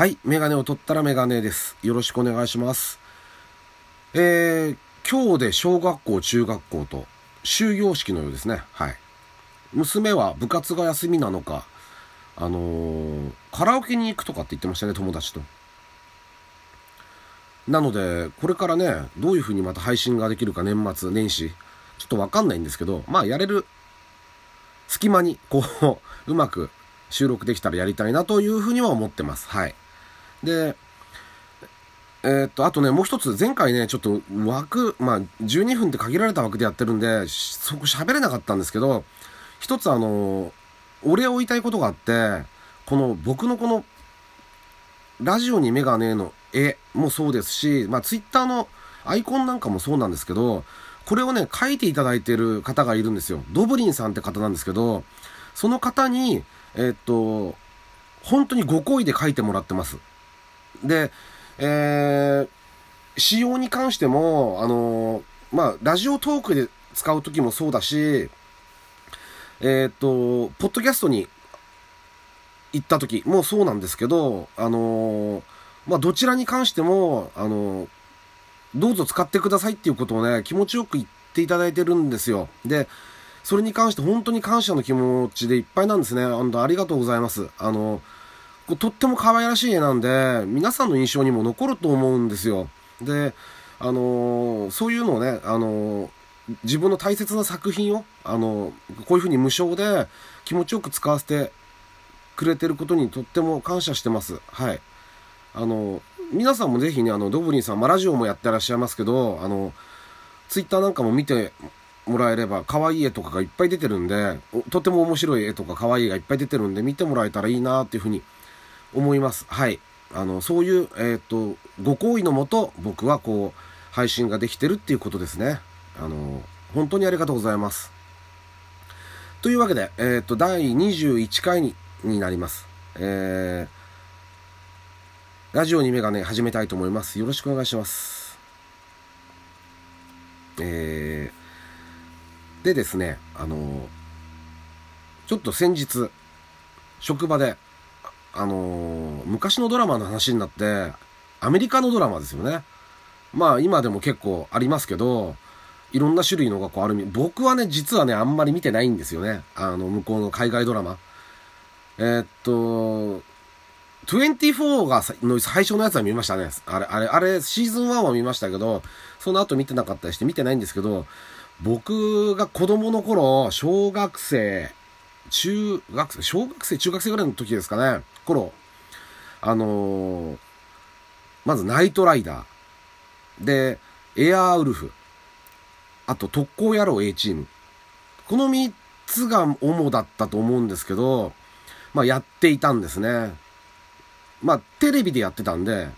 はい、メガネを取ったらメガネです。よろしくお願いします。えー、今日で小学校、中学校と終業式のようですね。はい。娘は部活が休みなのか、あのー、カラオケに行くとかって言ってましたね、友達と。なので、これからね、どういう風にまた配信ができるか年末、年始、ちょっとわかんないんですけど、まあやれる隙間に、こう、うまく収録できたらやりたいなというふうには思ってます。はい。で、えー、っと、あとね、もう一つ、前回ね、ちょっと枠、まあ、12分って限られた枠でやってるんで、そこ喋れなかったんですけど、一つあの、お礼を言いたいことがあって、この僕のこの、ラジオに目がねえの絵もそうですし、まあ、ツイッターのアイコンなんかもそうなんですけど、これをね、書いていただいてる方がいるんですよ。ドブリンさんって方なんですけど、その方に、えー、っと、本当にご好意で書いてもらってます。で、えー、仕様に関しても、あのー、まあ、ラジオトークで使う時もそうだし、えっと、ポッドキャストに行った時もそうなんですけど、あのまあ、どちらに関しても、あのどうぞ使ってくださいっていうことをね、気持ちよく言っていただいてるんですよ。で、それに関して本当に感謝の気持ちでいっぱいなんですね。本当ありがとうございます。あの、とっても可愛らしい絵なんで、皆さんの印象にも残ると思うんですよ。で、あのそういうのをね、あの自分の大切な作品を、あのこういうふうに無償で気持ちよく使わせてくれてることにとっても感謝してます。はい。あの皆さんもぜひね、あの、ドブリンさん、ま、ラジオもやってらっしゃいますけど、あの、ツイッターなんかも見てもらえれば、可愛い絵とかがいっぱい出てるんで、とても面白い絵とか可愛い絵がいっぱい出てるんで、見てもらえたらいいなっていうふうに思います。はい。あの、そういう、えっ、と、ご好意のもと、僕はこう、配信ができてるっていうことですね。あの、本当にありがとうございます。というわけで、えっ、と、第21回にになります。えー、ラジオにメガネ始めたいと思います。よろしくお願いします。えー、でですね、あのちょっと先日、職場で、あの昔のドラマの話になって、アメリカのドラマですよね。まあ今でも結構ありますけど、いろんな種類のがこうある僕はね、実はね、あんまり見てないんですよね。あの、向こうの海外ドラマ。えー、っと、24がの最初のやつは見ましたね。あれ、あれ、あれ、シーズン1は見ましたけど、その後見てなかったりして見てないんですけど、僕が子供の頃、小学生、中学生、小学生、中学生ぐらいの時ですかね、頃、あのー、まずナイトライダー、で、エアーウルフ、あと特攻野郎 A チーム。この3つが主だったと思うんですけど、まあやっていたんですね。まあ、テレビでやってたんで、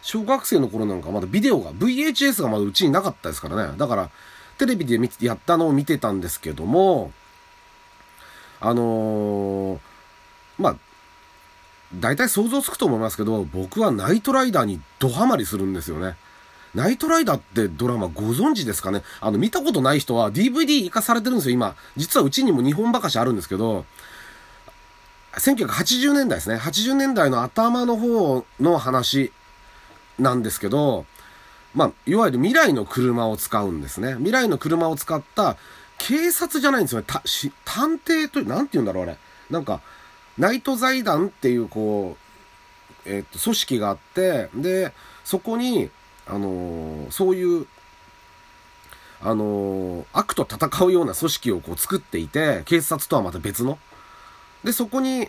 小学生の頃なんかまだビデオが、VHS がまだうちになかったですからね。だから、テレビでやったのを見てたんですけども、あのー、まあ、大体想像つくと思いますけど、僕はナイトライダーにドハマりするんですよね。ナイトライダーってドラマご存知ですかね？あの、見たことない人は DVD 化されてるんですよ、今。実はうちにも2本ばかしあるんですけど、1980年代ですね。80年代の頭の方の話なんですけど、まあ、いわゆる未来の車を使うんですね。未来の車を使った警察じゃないんですよね。たし探偵という、なんて言うんだろう、あれ。なんか、ナイト財団っていう、こう、えっ、と、組織があって、で、そこに、あのー、そういう、あのー、悪と戦うような組織をこう作っていて、警察とはまた別の。で、そこに、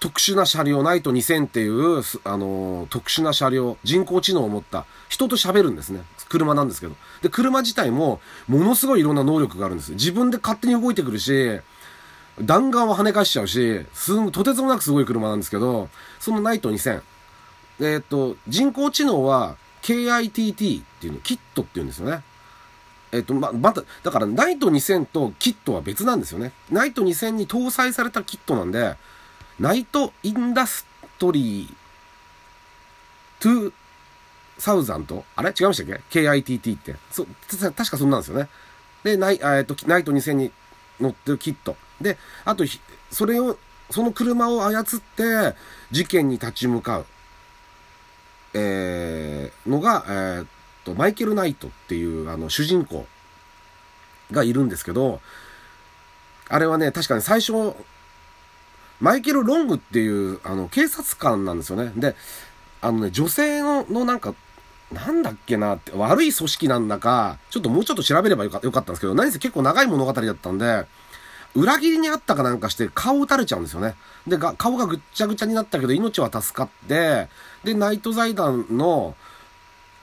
特殊な車両、ナイト2000っていう、あのー、特殊な車両、人工知能を持った人と喋るんですね。車なんですけど。で、車自体も、ものすごいいろんな能力があるんです。自分で勝手に動いてくるし、弾丸を跳ね返しちゃうし、すん、とてつもなくすごい車なんですけど、そのナイト2000。えー、っと、人工知能は KITT っていうの、キットっていうんですよね。えっ、と、ま、また、だから、ナイト2000とキットは別なんですよね。ナイト2000に搭載されたキットなんで、ナイトインダストリー2000あれ？違いましたっけ ?KITT って。そ、確かそんなんですよね。で、ナイ、えっと、ナイト2000に乗ってるキット。で、あと、それを、その車を操って事件に立ち向かう、えー、のが、えー、っと、マイケル・ナイトっていうあの主人公がいるんですけど、あれはね、確かに最初、マイケル・ロングっていうあの警察官なんですよね。で、あのね、女性ののなんか、なんだっけなって、悪い組織なんだか、ちょっともうちょっと調べればよかったんですけど、何せ結構長い物語だったんで、裏切りにあったかなんかして顔を撃たれちゃうんですよね。で、顔がぐっちゃぐちゃになったけど命は助かって、で、ナイト財団の、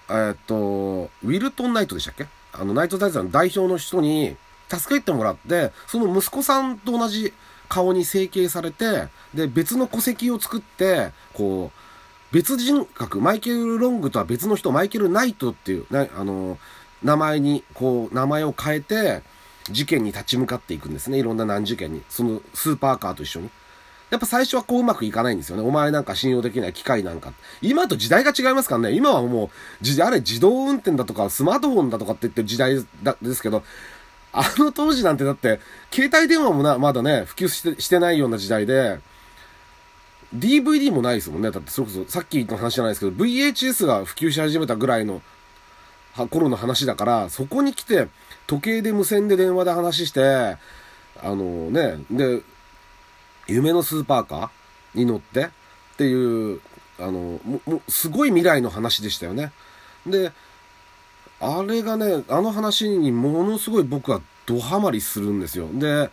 えー、っと、ウィルトン・ナイトでしたっけ？あの、ナイト財団の代表の人に助けてもらって、その息子さんと同じ顔に整形されて、で、別の戸籍を作って、こう、別人格、マイケル・ロングとは別の人、マイケル・ナイトっていう、ね、あの、名前に、こう、名前を変えて、事件に立ち向かっていくんですね。いろんな難事件に。そのスーパーカーと一緒に。やっぱ最初はこううまくいかないんですよね。お前なんか信用できない機械なんか。今と時代が違いますからね。今はもう、あれ自動運転だとかスマートフォンだとかって言ってる時代ですけど、あの当時なんてだって、携帯電話もな、まだね、普及してしてないような時代で、DVD もないですもんね。だってそれこそ、さっきの話じゃないですけど、VHS が普及し始めたぐらいの頃の話だから、そこに来て、時計で無線で電話で話して、あのね、で、夢のスーパーカーに乗ってっていう、あの、も、もすごい未来の話でしたよね。で、あれがね、あの話にものすごい僕はドハマりするんですよ。で、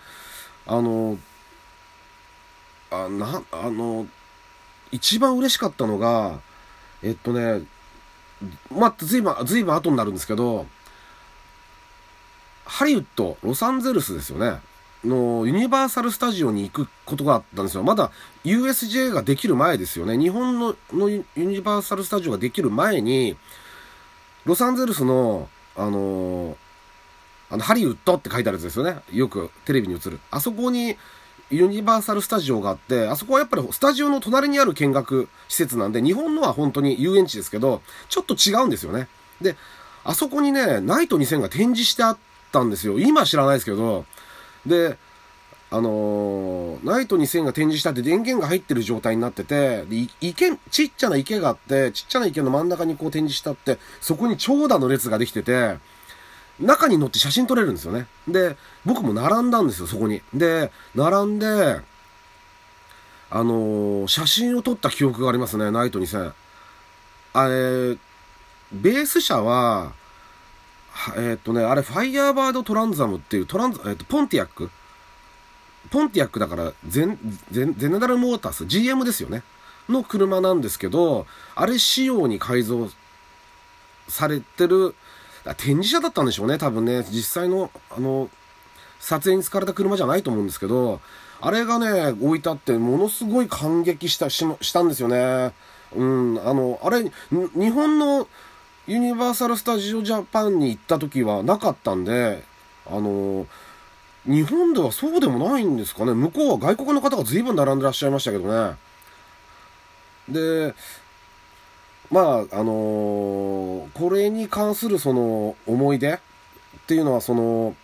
あの、あ、な、あの、一番嬉しかったのが、えっとね、まあ、ずいぶん、ずいぶん後になるんですけど、ハリウッド、ロサンゼルスですよね。の、ユニバーサル・スタジオに行くことがあったんですよ。まだ USJ ができる前ですよね。日本ののユニバーサル・スタジオができる前に、ロサンゼルスの、あのあの、ハリウッドって書いてあるやつですよね。よくテレビに映る。あそこに、ユニバーサル・スタジオがあって、あそこはやっぱりスタジオの隣にある見学施設なんで、日本のは本当に遊園地ですけど、ちょっと違うんですよね。で、あそこにね、ナイト2000が展示してあったんですよ。今知らないですけど、で、あのー、ナイト2000が展示したって電源が入ってる状態になってて、で、池、ちっちゃな池があって、ちっちゃな池の真ん中にこう展示したって、そこに長蛇の列ができてて、中に乗って写真撮れるんですよね。で、僕も並んだんですよ、そこに。で、並んで、あのー、写真を撮った記憶がありますね、ナイト2000。あれ、ベース車は、えー、っとね、あれ、ファイヤーバードトランザムっていうトランザ、えー、っと、ポンティアックポンティアックだから、ゼン、ゼン、ゼネラルモータース、GM ですよね。の車なんですけど、あれ仕様に改造されてる展示車だったんでしょうね、多分ね。実際の、あの、撮影に使われた車じゃないと思うんですけど、あれがね、置いてあって、ものすごい感激した、ししたんですよね。うん、あの、あれ、日本のユニバーサル・スタジオ・ジャパンに行った時はなかったんで、あの、日本ではそうでもないんですかね。向こうは外国の方が随分並んでらっしゃいましたけどね。で、まあ、あのー、これに関するその思い出っていうのはその、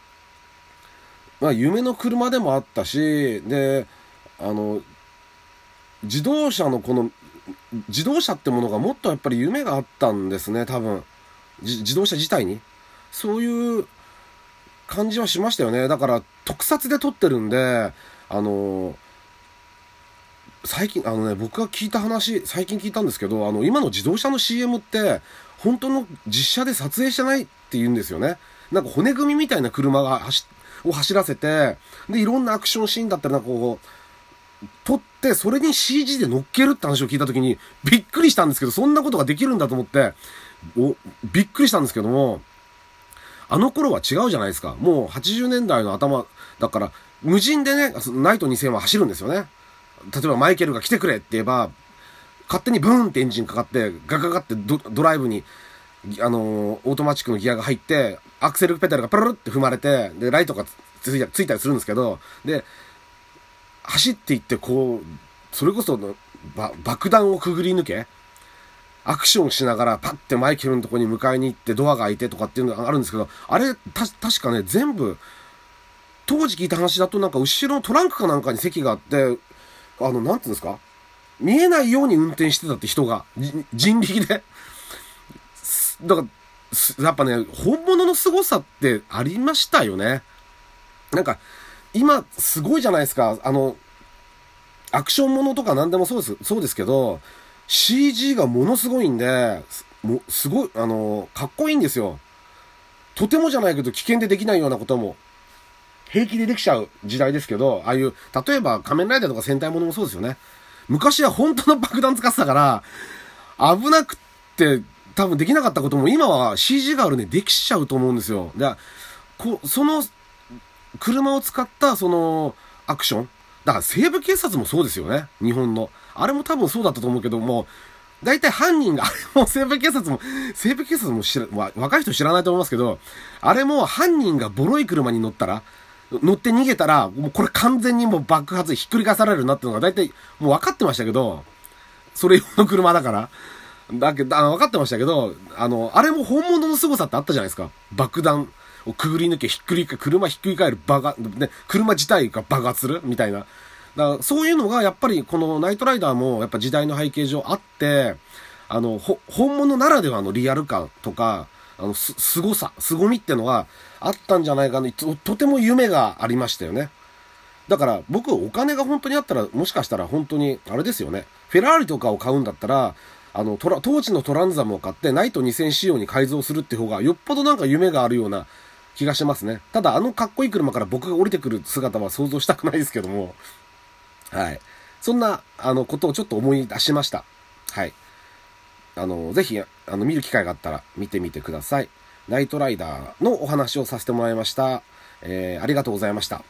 まあ夢の車でもあったし、で、あの、自動車のこの、自動車ってものがもっとやっぱり夢があったんですね、多分。自動車自体に。そういう感じはしましたよね。だから特撮で撮ってるんで、あのー最近、あのね、僕が聞いた話、最近聞いたんですけど、あの、今の自動車の CM って、本当の実写で撮影してないって言うんですよね。なんか骨組みみたいな車が走、を走らせて、で、いろんなアクションシーンだったり、なんかこう、撮って、それに CG で乗っけるって話を聞いたときに、びっくりしたんですけど、そんなことができるんだと思って、お、びっくりしたんですけども、あの頃は違うじゃないですか。もう80年代の頭、だから、無人でね、ナイト2000は走るんですよね。例えばマイケルが来てくれって言えば、勝手にブーンってエンジンかかって、ガガガってドドライブに、あのー、オートマチックのギアが入って、アクセルペダルがプルルって踏まれて、で、ライトがついついたりするんですけど、で、走っていって、こう、それこそ、爆弾をくぐり抜け、アクションしながらパッてマイケルのとこに迎えに行ってドアが開いてとかっていうのがあるんですけど、あれ、た、確かね、全部、当時聞いた話だとなんか後ろのトランクかなんかに席があって、あの、なんていうんですか？見えないように運転してたって人が、人力で。だから、やっぱね、本物の凄さってありましたよね。なんか、今、すごいじゃないですか。あの、アクションものとか何でもそうです、そうですけど、CG がものすごいんで、もすごい、あの、かっこいいんですよ。とてもじゃないけど危険でできないようなことも平気でできちゃう時代ですけど、ああいう、例えば仮面ライダーとか戦隊ものもそうですよね。昔は本当の爆弾使ってたから、危なくって多分できなかったことも今は CG があるね、できちゃうと思うんですよ。で、こその、車を使ったその、アクションだから西部警察もそうですよね。日本の。あれも多分そうだったと思うけども、大体犯人が、あれも西部警察も、西部警察も知ら、若い人知らないと思いますけど、あれも犯人がボロい車に乗ったら、乗って逃げたら、もうこれ完全にもう爆発ひっくり返されるなっていうのが大体もう分かってましたけど、それ用の車だから。だけど、あの分かってましたけど、あの、あれも本物の凄さってあったじゃないですか。爆弾をくぐり抜け、ひっくり返、車ひっくり返る爆発、ね、車自体が爆発するみたいな。だからそういうのがやっぱりこのナイトライダーもやっぱ時代の背景上あって、あの、ほ、本物ならではのリアル感とか、あの、す、凄さ、凄みってのはあったんじゃないかなと、とても夢がありましたよね。だから僕お金が本当にあったらもしかしたら本当にあれですよね。フェラーリとかを買うんだったら、あの、トラ、当時のトランザムを買ってナイト2000仕様に改造するって方がよっぽどなんか夢があるような気がしますね。ただあのかっこいい車から僕が降りてくる姿は想像したくないですけども。はい。そんな、あの、ことをちょっと思い出しました。はい。あの、ぜひ、あの、見る機会があったら見てみてください。ナイトライダーのお話をさせてもらいました。えー、ありがとうございました。